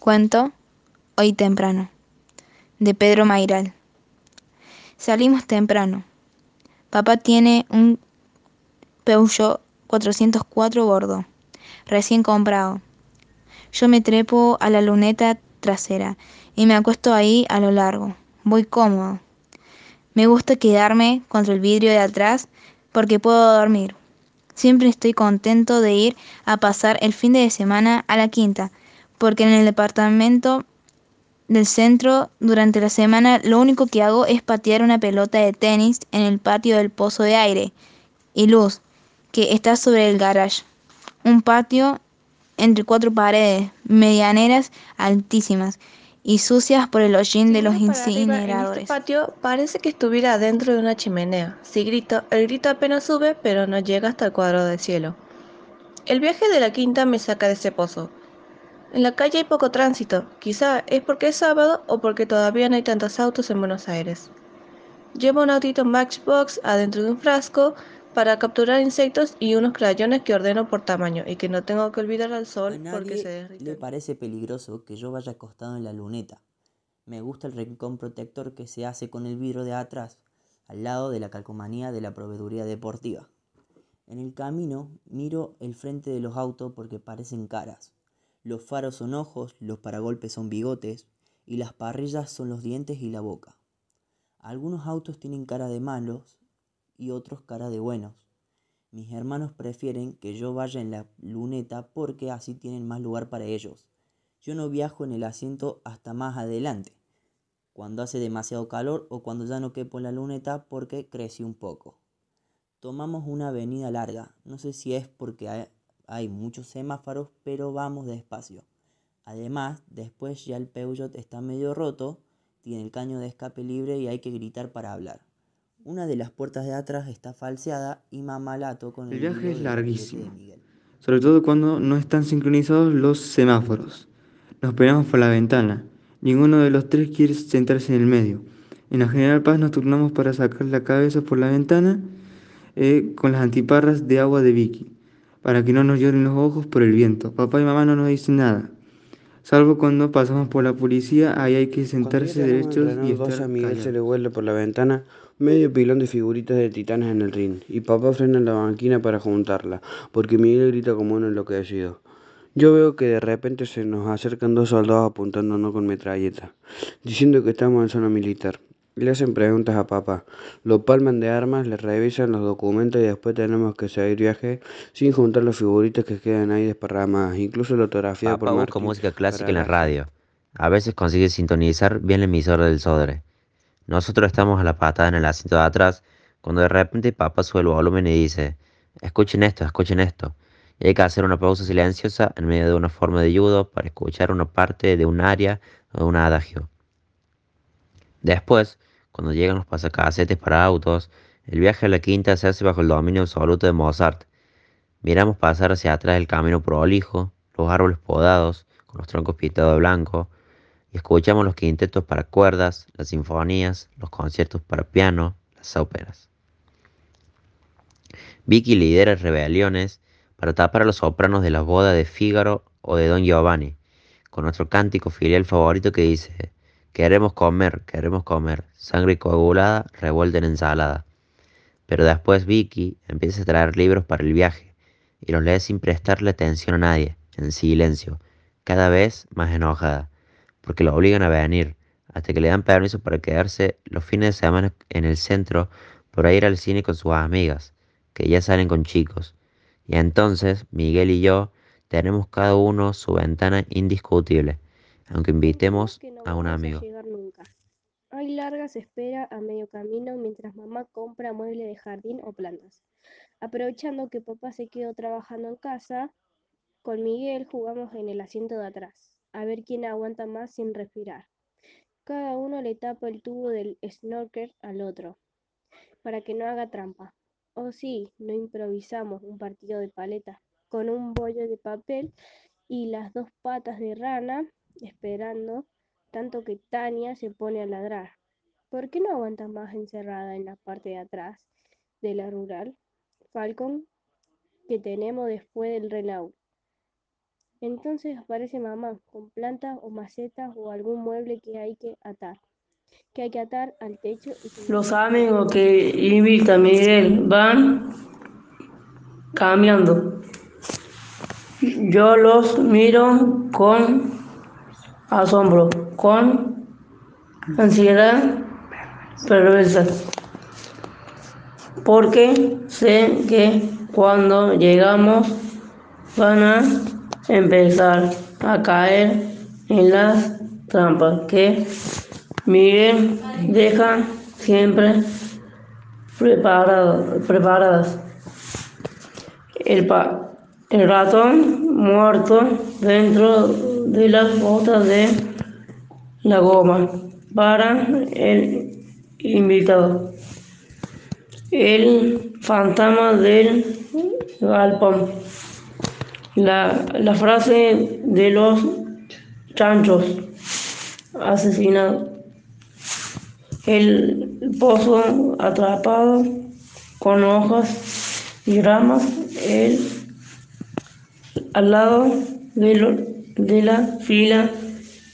Cuento Hoy temprano, de Pedro Mairal. Salimos temprano. Papá tiene un Peugeot 404 gordo, recién comprado. Yo me trepo a la luneta trasera y me acuesto ahí a lo largo. Voy cómodo. Me gusta quedarme contra el vidrio de atrás porque puedo dormir. Siempre estoy contento de ir a pasar el fin de semana a la quinta, porque en el departamento del centro durante la semana lo único que hago es patear una pelota de tenis en el patio del pozo de aire y luz que está sobre el garage. Un patio entre cuatro paredes, medianeras altísimas y sucias por el hollín de los incineradores. En este patio parece que estuviera dentro de una chimenea. Si grito, el grito apenas sube, pero no llega hasta el cuadro del cielo. El viaje de la quinta me saca de ese pozo. En la calle hay poco tránsito, quizá es porque es sábado o porque todavía no hay tantos autos en Buenos Aires. Llevo un autito Matchbox adentro de un frasco para capturar insectos y unos crayones que ordeno por tamaño y que no tengo que olvidar al sol porque se derrite. le parece peligroso que yo vaya acostado en la luneta. Me gusta el rincón protector que se hace con el vidrio de atrás, al lado de la calcomanía de la proveeduría deportiva. En el camino miro el frente de los autos porque parecen caras. Los faros son ojos, los paragolpes son bigotes y las parrillas son los dientes y la boca. Algunos autos tienen cara de malos y otros cara de buenos. Mis hermanos prefieren que yo vaya en la luneta porque así tienen más lugar para ellos. Yo no viajo en el asiento hasta más adelante, cuando hace demasiado calor o cuando ya no quepo la luneta porque crecí un poco. Tomamos una avenida larga, no sé si es porque hay, muchos semáforos, pero vamos despacio. Además, después ya el Peugeot está medio roto, tiene el caño de escape libre y hay que gritar para hablar. Una de las puertas de atrás está falseada y mamalato con el, El viaje es larguísimo. sobre todo cuando no están sincronizados los semáforos. Nos pegamos por la ventana. Ninguno de los tres quiere sentarse en el medio. En la General Paz nos turnamos para sacar la cabeza por la ventana eh, con las antiparras de agua de Vicky, para que no nos lloren los ojos por el viento. Papá y mamá no nos dicen nada. Salvo cuando pasamos por la policía, ahí hay que sentarse derechos y estar Miguel se le vuelve por la ventana medio pilón de figuritas de titanes en el ring y papá frena en la banquina para juntarla, porque Miguel grita como un enloquecido. Yo veo que de repente se nos acercan dos soldados apuntándonos con metralleta, diciendo que estamos en zona militar. Le hacen preguntas a papá, lo palman de armas, le revisan los documentos y después tenemos que seguir viaje sin juntar las figuritas que quedan ahí desparramadas, incluso la autografía por Papá busca Martín música clásica en la radio. A veces consigue sintonizar bien la emisora del Sodre. Nosotros estamos a la patada en el asiento de atrás cuando de repente papá sube el volumen y dice, escuchen esto, escuchen esto. Y hay que hacer una pausa silenciosa en medio de una forma de judo para escuchar una parte de un aria o de un adagio. Después, cuando llegan los pasacasetes para autos, el viaje a la quinta se hace bajo el dominio absoluto de Mozart. Miramos pasar hacia atrás el camino prolijo, los árboles podados, con los troncos pintados de blanco, y escuchamos los quintetos para cuerdas, las sinfonías, los conciertos para piano, las óperas. Vicky lidera rebeliones para tapar a los sopranos de la boda de Fígaro o de Don Giovanni, con nuestro cántico filial favorito que dice, queremos comer, queremos comer, sangre coagulada revuelta en ensalada. Pero después Vicky empieza a traer libros para el viaje y los lee sin prestarle atención a nadie, en silencio, cada vez más enojada, porque lo obligan a venir, hasta que le dan permiso para quedarse los fines de semana en el centro para ir al cine con sus amigas, que ya salen con chicos. Y entonces Miguel y yo tenemos cada uno su ventana indiscutible, aunque invitemos que no a un amigo. llegar nunca. Hay largas esperas a medio camino mientras mamá compra muebles de jardín o plantas. Aprovechando que papá se quedó trabajando en casa, con Miguel jugamos en el asiento de atrás, a ver quién aguanta más sin respirar. Cada uno le tapa el tubo del snorkel al otro, para que no haga trampa. O sí, no improvisamos un partido de paleta, con un bollo de papel y las dos patas de rana esperando, tanto que Tania se pone a ladrar. ¿Por qué no aguantas más encerrada en la parte de atrás de la rural? Falcon, que tenemos después del Renault. Entonces aparece mamá con plantas o macetas o algún mueble que hay que atar, que hay que atar al techo y Los amigos que invita Miguel van cambiando. Yo los miro con asombro, con ansiedad perversa, porque sé que cuando llegamos van a empezar a caer en las trampas que Miguel deja siempre preparado, preparadas. El, pa- el ratón muerto dentro de las botas de la goma para el invitado. El fantasma del galpón. La, la frase de los chanchos asesinados. El pozo atrapado con hojas y ramas. El, al lado de, lo- de la fila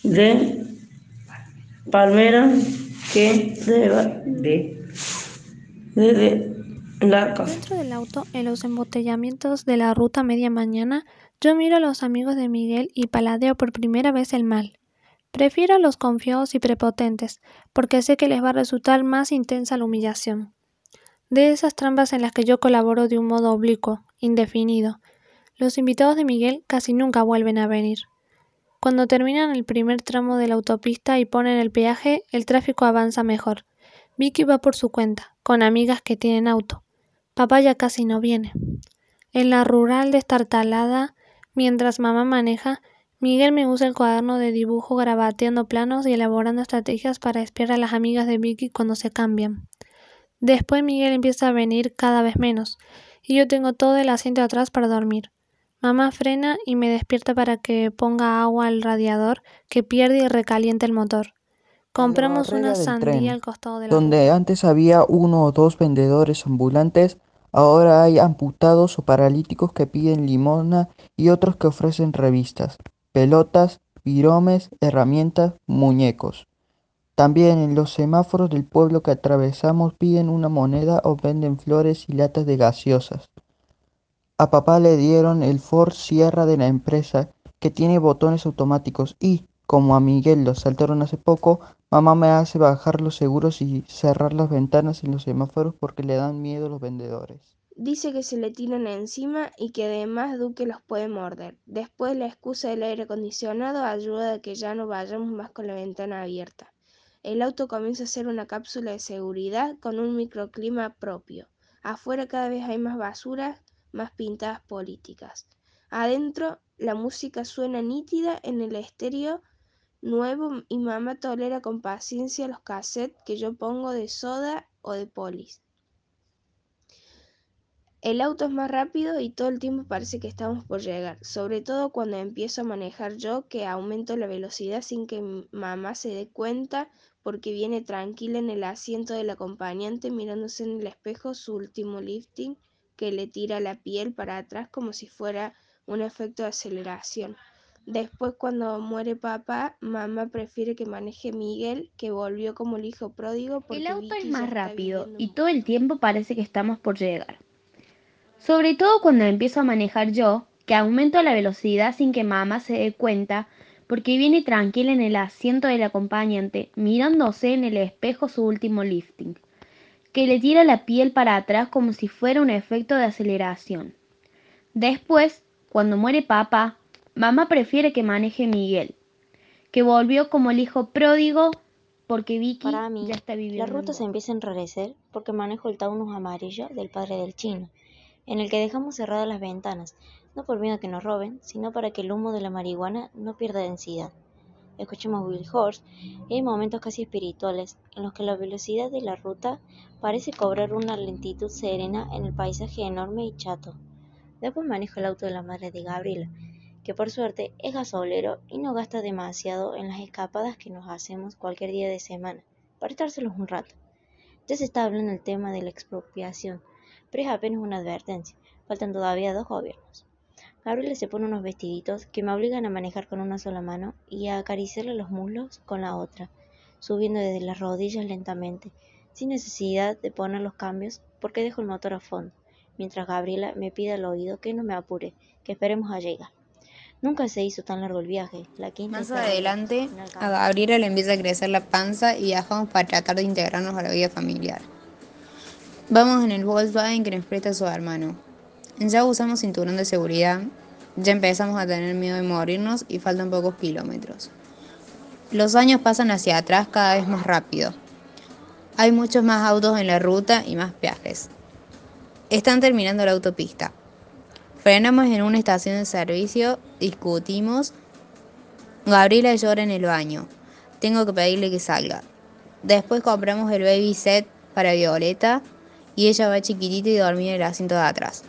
de palmeras que se va de, desde la casa. Dentro del auto, en los embotellamientos de la ruta media mañana, yo miro a los amigos de Miguel y paladeo por primera vez el mal. Prefiero a los confiados y prepotentes, porque sé que les va a resultar más intensa la humillación. De esas trampas en las que yo colaboro de un modo oblicuo, indefinido, los invitados de Miguel casi nunca vuelven a venir. Cuando terminan el primer tramo de la autopista y ponen el peaje, el tráfico avanza mejor. Vicky va por su cuenta, con amigas que tienen auto. Papá ya casi no viene. En la rural destartalada, mientras mamá maneja, Miguel me usa el cuaderno de dibujo grabateando planos y elaborando estrategias para espiar a las amigas de Vicky cuando se cambian. Después Miguel empieza a venir cada vez menos, y yo tengo todo el asiento atrás para dormir. Mamá frena y me despierta para que ponga agua al radiador que pierde y recalienta el motor. Compramos una sandía tren, al costado de la Donde antes había uno o dos vendedores ambulantes, ahora hay amputados o paralíticos que piden limosna y otros que ofrecen revistas, pelotas, viromes, herramientas, muñecos. También en los semáforos del pueblo que atravesamos piden una moneda o venden flores y latas de gaseosas. A papá le dieron el Ford Sierra de la empresa que tiene botones automáticos y, como a Miguel lo saltaron hace poco, mamá me hace bajar los seguros y cerrar las ventanas en los semáforos porque le dan miedo los vendedores. Dice que se le tiran encima y que además Duque los puede morder. Después la excusa del aire acondicionado ayuda a que ya no vayamos más con la ventana abierta. El auto comienza a ser una cápsula de seguridad con un microclima propio. Afuera cada vez hay más basuras, más pintadas políticas. Adentro la música suena nítida en el estéreo nuevo y mamá tolera con paciencia los cassettes que yo pongo de soda o de polis. El auto es más rápido y todo el tiempo parece que estamos por llegar, sobre todo cuando empiezo a manejar yo que aumento la velocidad sin que mamá se dé cuenta porque viene tranquila en el asiento del acompañante mirándose en el espejo su último lifting que le tira la piel para atrás como si fuera un efecto de aceleración. Después cuando muere papá, mamá prefiere que maneje Miguel, que volvió como el hijo pródigo porque El auto Vicky es más rápido y todo el tiempo parece que estamos por llegar. Sobre todo cuando empiezo a manejar yo, que aumento la velocidad sin que mamá se dé cuenta, porque viene tranquila en el asiento del acompañante, mirándose en el espejo su último lifting, que le tira la piel para atrás como si fuera un efecto de aceleración. Después, cuando muere papá, mamá prefiere que maneje Miguel, que volvió como el hijo pródigo porque Vicky Para mí, ya está viviendo la ruta se empieza a enrarecer porque manejo el Taunus amarillo del padre del chino, en el que dejamos cerradas las ventanas, no por miedo a que nos roben, sino para que el humo de la marihuana no pierda densidad. Escuchamos Will Horse y hay momentos casi espirituales en los que la velocidad de la ruta parece cobrar una lentitud serena en el paisaje enorme y chato. Después manejo el auto de la madre de Gabriela, que por suerte es gasolero y no gasta demasiado en las escapadas que nos hacemos cualquier día de semana, para estárselos un rato. Ya se está hablando el tema de la expropiación, pero es apenas una advertencia, faltan todavía dos gobiernos. Gabriela se pone unos vestiditos que me obligan a manejar con una sola mano y a acariciarle los muslos con la otra, subiendo desde las rodillas lentamente, sin necesidad de poner los cambios porque dejo el motor a fondo, mientras Gabriela me pide al oído que no me apure, que esperemos a llegar. Nunca se hizo tan largo el viaje. La quinta Más adelante, a Gabriela le empieza a crecer la panza y viajamos para tratar de integrarnos a la vida familiar. Vamos en el Volkswagen que nos presta su hermano. Ya usamos cinturón de seguridad, ya empezamos a tener miedo de morirnos y faltan pocos kilómetros. Los años pasan hacia atrás cada vez más rápido. Hay muchos más autos en la ruta y más peajes. Están terminando la autopista. Frenamos en una estación de servicio, discutimos. Gabriela llora en el baño. Tengo que pedirle que salga. Después compramos el baby set para Violeta y ella va chiquitita y dormida en el asiento de atrás.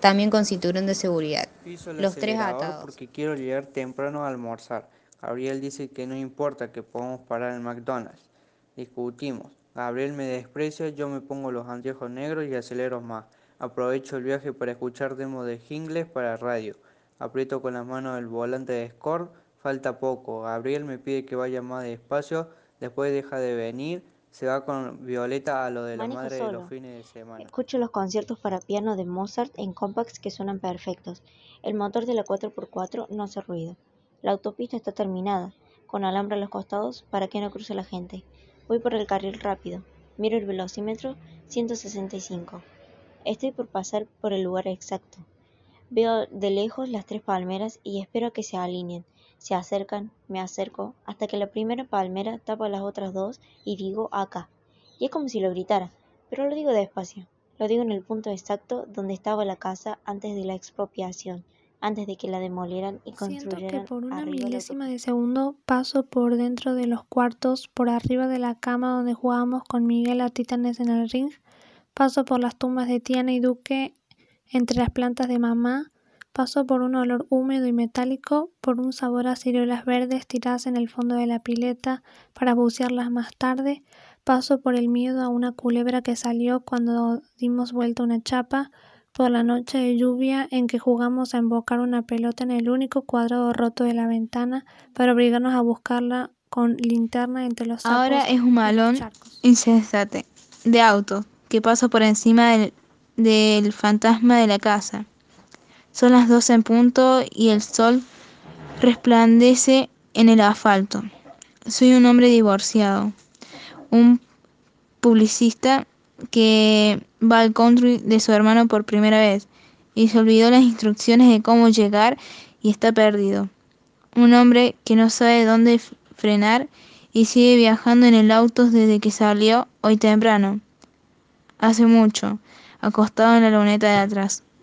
También con cinturón de seguridad. Piso el Los tres atados. porque quiero llegar temprano a almorzar. Gabriel dice que no importa que podamos parar en McDonald's. Discutimos. Gabriel me desprecia, yo me pongo los anteojos negros y acelero más. Aprovecho el viaje para escuchar demos de Jingles para radio. Aprieto con las manos el volante de Score. Falta poco. Gabriel me pide que vaya más despacio. Después deja de venir. Se va con Violeta a lo de la Manejo madre de solo. los fines de semana. Escucho los conciertos para piano de Mozart en compacts que suenan perfectos. El motor de la 4x4 no hace ruido. La autopista está terminada, con alambre a los costados para que no cruce la gente. Voy por el carril rápido. Miro el velocímetro 165. Estoy por pasar por el lugar exacto. Veo de lejos las tres palmeras y espero a que se alineen. Se acercan, me acerco, hasta que la primera palmera tapa las otras dos y digo acá. Y es como si lo gritara, pero lo digo despacio. Lo digo en el punto exacto donde estaba la casa antes de la expropiación, antes de que la demolieran y Siento que construyeran por una milésima de segundo paso por dentro de los cuartos, por arriba de la cama donde jugábamos con Miguel a Titanes en el ring, paso por las tumbas de Tiana y Duque entre las plantas de mamá, paso por un olor húmedo y metálico, por un sabor a ciruelas verdes tiradas en el fondo de la pileta para bucearlas más tarde, paso por el miedo a una culebra que salió cuando dimos vuelta una chapa, por la noche de lluvia en que jugamos a embocar una pelota en el único cuadrado roto de la ventana para obligarnos a buscarla con linterna entre los sapos Ahora es un malón incesante de auto que pasa por encima del, del fantasma de la casa. Son las 12 en punto y el sol resplandece en el asfalto. Soy un hombre divorciado, un publicista que va al country de su hermano por primera vez y se olvidó las instrucciones de cómo llegar y está perdido. Un hombre que no sabe dónde frenar y sigue viajando en el auto desde que salió hoy temprano. Hace mucho, acostado en la luneta de atrás.